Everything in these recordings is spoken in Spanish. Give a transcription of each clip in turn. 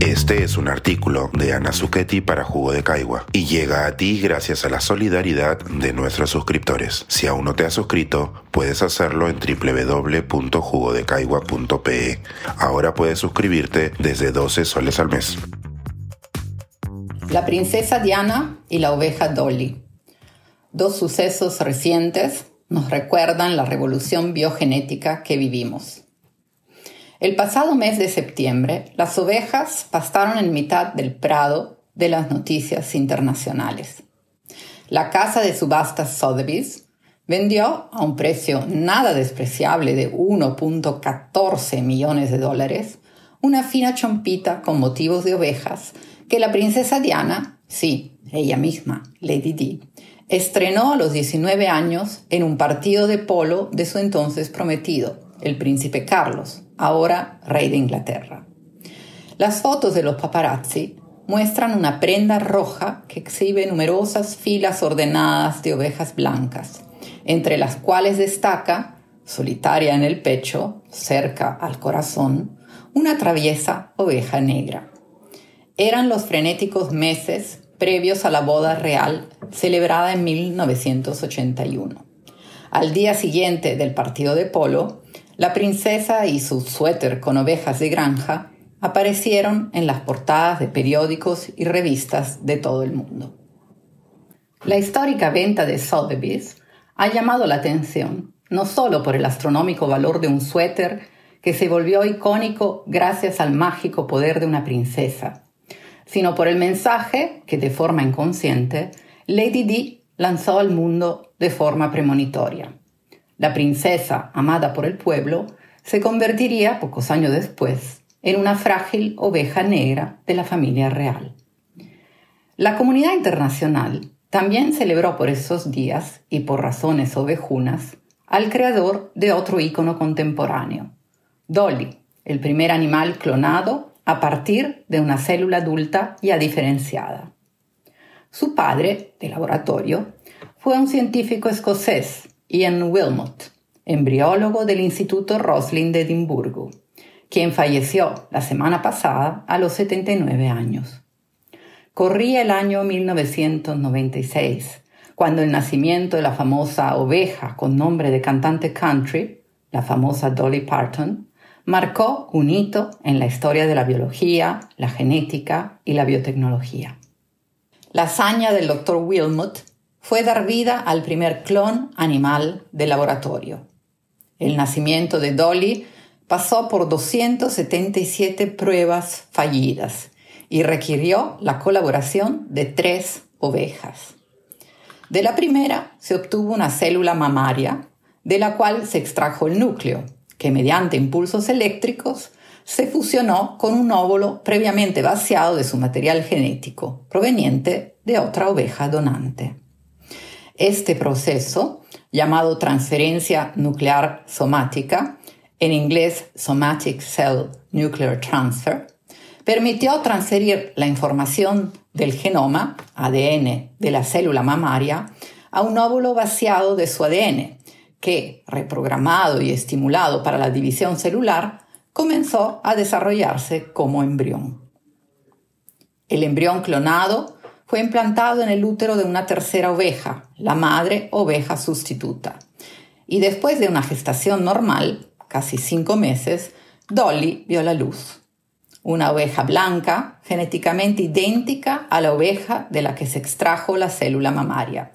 Este es un artículo de Ana Zucchetti para Jugo de Caigua y llega a ti gracias a la solidaridad de nuestros suscriptores. Si aún no te has suscrito, puedes hacerlo en www.jugodecaigua.pe. Ahora puedes suscribirte desde 12 soles al mes. La princesa Diana y la oveja Dolly. Dos sucesos recientes nos recuerdan la revolución biogenética que vivimos. El pasado mes de septiembre, las ovejas pastaron en mitad del prado de las noticias internacionales. La casa de subastas Sotheby's vendió a un precio nada despreciable de 1.14 millones de dólares una fina chompita con motivos de ovejas que la princesa Diana, sí, ella misma, Lady Di, estrenó a los 19 años en un partido de polo de su entonces prometido, el príncipe Carlos, ahora rey de Inglaterra. Las fotos de los paparazzi muestran una prenda roja que exhibe numerosas filas ordenadas de ovejas blancas, entre las cuales destaca, solitaria en el pecho, cerca al corazón, una traviesa oveja negra. Eran los frenéticos meses previos a la boda real celebrada en 1981. Al día siguiente del partido de polo, la princesa y su suéter con ovejas de granja aparecieron en las portadas de periódicos y revistas de todo el mundo. La histórica venta de Sotheby's ha llamado la atención no solo por el astronómico valor de un suéter que se volvió icónico gracias al mágico poder de una princesa, sino por el mensaje que de forma inconsciente Lady Di lanzó al mundo de forma premonitoria. La princesa, amada por el pueblo, se convertiría, pocos años después, en una frágil oveja negra de la familia real. La comunidad internacional también celebró por esos días, y por razones ovejunas, al creador de otro ícono contemporáneo, Dolly, el primer animal clonado a partir de una célula adulta ya diferenciada. Su padre, de laboratorio, fue un científico escocés Ian Wilmot, embriólogo del Instituto Roslin de Edimburgo, quien falleció la semana pasada a los 79 años. Corría el año 1996, cuando el nacimiento de la famosa oveja con nombre de cantante country, la famosa Dolly Parton, marcó un hito en la historia de la biología, la genética y la biotecnología. La hazaña del Dr. Wilmot fue dar vida al primer clon animal de laboratorio. El nacimiento de Dolly pasó por 277 pruebas fallidas y requirió la colaboración de tres ovejas. De la primera se obtuvo una célula mamaria, de la cual se extrajo el núcleo, que mediante impulsos eléctricos se fusionó con un óvulo previamente vaciado de su material genético, proveniente de otra oveja donante. Este proceso, llamado transferencia nuclear somática, en inglés Somatic Cell Nuclear Transfer, permitió transferir la información del genoma, ADN, de la célula mamaria a un óvulo vaciado de su ADN, que, reprogramado y estimulado para la división celular, comenzó a desarrollarse como embrión. El embrión clonado fue implantado en el útero de una tercera oveja, la madre oveja sustituta. Y después de una gestación normal, casi cinco meses, Dolly vio la luz. Una oveja blanca, genéticamente idéntica a la oveja de la que se extrajo la célula mamaria.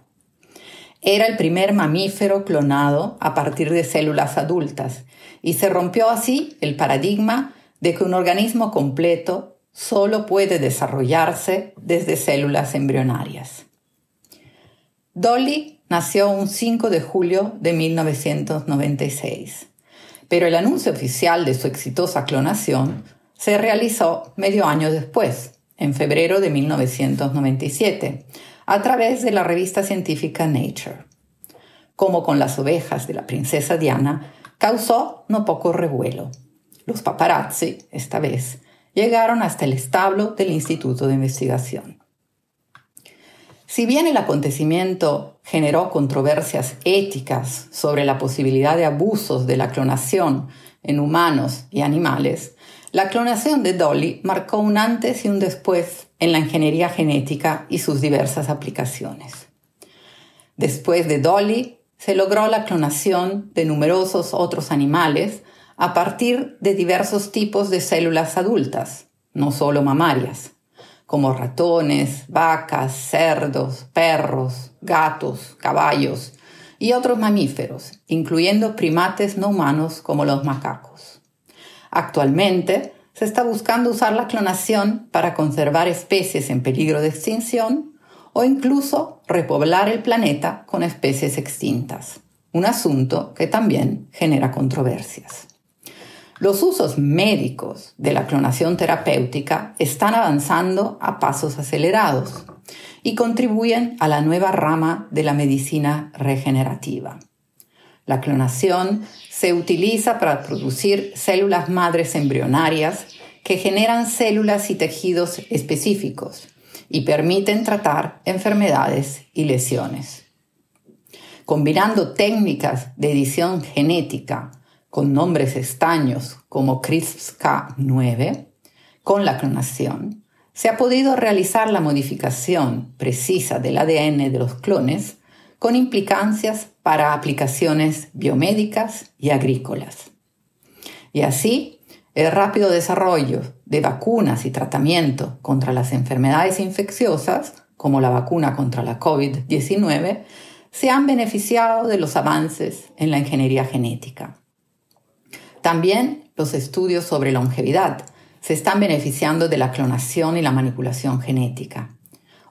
Era el primer mamífero clonado a partir de células adultas y se rompió así el paradigma de que un organismo completo solo puede desarrollarse desde células embrionarias. Dolly nació un 5 de julio de 1996, pero el anuncio oficial de su exitosa clonación se realizó medio año después, en febrero de 1997, a través de la revista científica Nature. Como con las ovejas de la princesa Diana, causó no poco revuelo. Los paparazzi, esta vez, llegaron hasta el establo del Instituto de Investigación. Si bien el acontecimiento generó controversias éticas sobre la posibilidad de abusos de la clonación en humanos y animales, La clonación de Dolly marcó un antes y un después en la ingeniería genética y sus diversas aplicaciones. Después de Dolly, se logró la clonación de numerosos otros animales a partir de diversos tipos de células adultas, no solo mamarias, como ratones, vacas, cerdos, perros, gatos, caballos y otros mamíferos, incluyendo primates no humanos como los macacos. Actualmente, se está buscando usar la clonación para conservar especies en peligro de extinción o incluso repoblar el planeta con especies extintas, un asunto que también genera controversias. Los usos médicos de la clonación terapéutica están avanzando a pasos acelerados y contribuyen a la nueva rama de la medicina regenerativa. La clonación se utiliza para producir células madres embrionarias que generan células y tejidos específicos y permiten tratar enfermedades y lesiones. Combinando técnicas de edición genética con nombres estaños como CRISPR-Cas9 con la clonación, se ha podido realizar la modificación precisa del ADN de los clones con implicancias para aplicaciones biomédicas y agrícolas. Y así, el rápido desarrollo de vacunas y tratamiento contra las enfermedades infecciosas, como la vacuna contra la COVID-19, se han beneficiado de los avances en la ingeniería genética. También los estudios sobre longevidad se están beneficiando de la clonación y la manipulación genética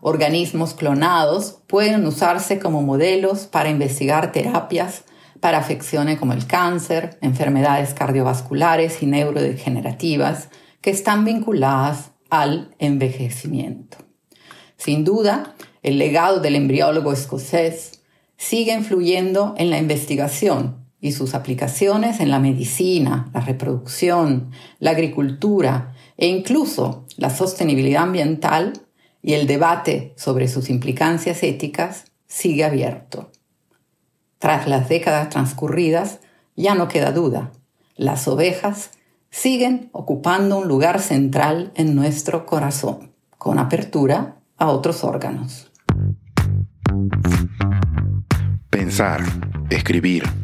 organismos clonados pueden usarse como modelos para investigar terapias para afecciones como el cáncer, enfermedades cardiovasculares y neurodegenerativas que están vinculadas al envejecimiento. Sin duda, el legado del embriólogo escocés sigue influyendo en la investigación y sus aplicaciones en la medicina, la reproducción, la agricultura e incluso la sostenibilidad ambiental y el debate sobre sus implicancias éticas sigue abierto. Tras las décadas transcurridas, ya no queda duda, las ovejas siguen ocupando un lugar central en nuestro corazón, con apertura a otros órganos. Pensar, escribir,